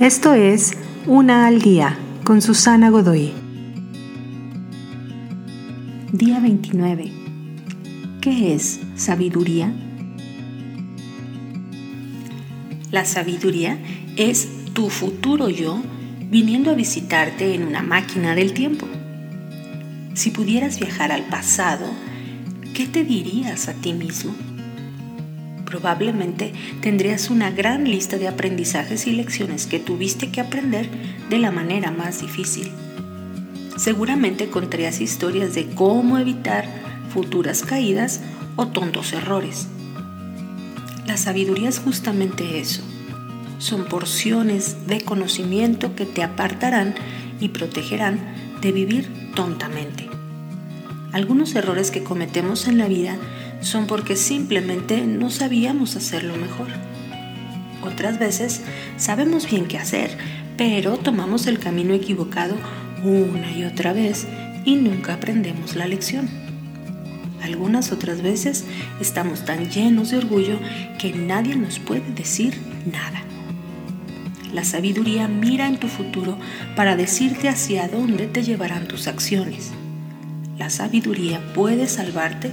Esto es Una al Día con Susana Godoy. Día 29. ¿Qué es sabiduría? La sabiduría es tu futuro yo viniendo a visitarte en una máquina del tiempo. Si pudieras viajar al pasado, ¿qué te dirías a ti mismo? Probablemente tendrías una gran lista de aprendizajes y lecciones que tuviste que aprender de la manera más difícil. Seguramente contarías historias de cómo evitar futuras caídas o tontos errores. La sabiduría es justamente eso. Son porciones de conocimiento que te apartarán y protegerán de vivir tontamente. Algunos errores que cometemos en la vida son porque simplemente no sabíamos hacerlo mejor. Otras veces sabemos bien qué hacer, pero tomamos el camino equivocado una y otra vez y nunca aprendemos la lección. Algunas otras veces estamos tan llenos de orgullo que nadie nos puede decir nada. La sabiduría mira en tu futuro para decirte hacia dónde te llevarán tus acciones. La sabiduría puede salvarte